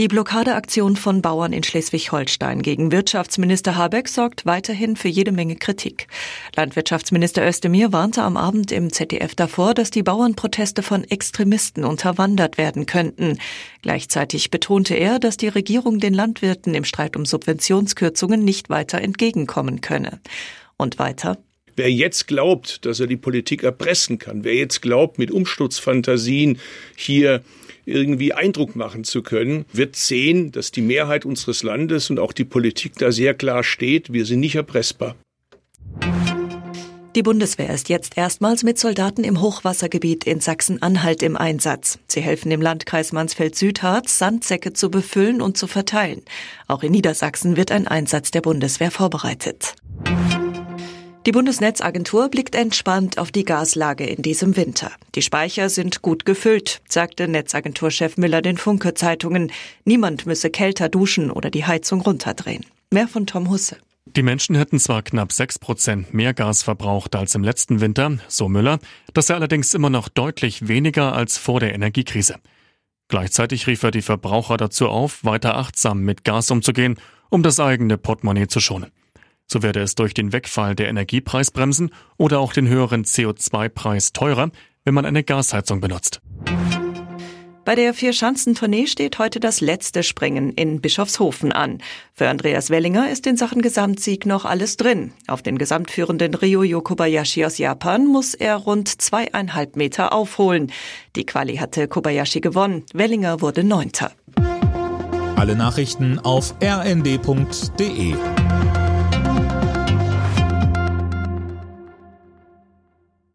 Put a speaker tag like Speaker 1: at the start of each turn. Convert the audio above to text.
Speaker 1: Die Blockadeaktion von Bauern in Schleswig-Holstein gegen Wirtschaftsminister Habeck sorgt weiterhin für jede Menge Kritik. Landwirtschaftsminister Özdemir warnte am Abend im ZDF davor, dass die Bauernproteste von Extremisten unterwandert werden könnten. Gleichzeitig betonte er, dass die Regierung den Landwirten im Streit um Subventionskürzungen nicht weiter entgegenkommen könne. Und weiter.
Speaker 2: Wer jetzt glaubt, dass er die Politik erpressen kann, wer jetzt glaubt, mit Umsturzfantasien hier irgendwie Eindruck machen zu können, wird sehen, dass die Mehrheit unseres Landes und auch die Politik da sehr klar steht, wir sind nicht erpressbar.
Speaker 1: Die Bundeswehr ist jetzt erstmals mit Soldaten im Hochwassergebiet in Sachsen-Anhalt im Einsatz. Sie helfen im Landkreis Mansfeld-Südharz, Sandsäcke zu befüllen und zu verteilen. Auch in Niedersachsen wird ein Einsatz der Bundeswehr vorbereitet. Die Bundesnetzagentur blickt entspannt auf die Gaslage in diesem Winter. Die Speicher sind gut gefüllt, sagte Netzagenturchef Müller den Funke Zeitungen. Niemand müsse kälter duschen oder die Heizung runterdrehen. Mehr von Tom Husse.
Speaker 3: Die Menschen hätten zwar knapp sechs Prozent mehr Gas verbraucht als im letzten Winter, so Müller, das sei allerdings immer noch deutlich weniger als vor der Energiekrise. Gleichzeitig rief er die Verbraucher dazu auf, weiter achtsam mit Gas umzugehen, um das eigene Portemonnaie zu schonen. So werde es durch den Wegfall der Energiepreisbremsen oder auch den höheren CO2-Preis teurer, wenn man eine Gasheizung benutzt.
Speaker 1: Bei der Vier-Schanzentournee steht heute das letzte Springen in Bischofshofen an. Für Andreas Wellinger ist in Sachen Gesamtsieg noch alles drin. Auf den gesamtführenden Ryo Kobayashi aus Japan muss er rund zweieinhalb Meter aufholen. Die Quali hatte Kobayashi gewonnen. Wellinger wurde Neunter.
Speaker 4: Alle Nachrichten auf rnd.de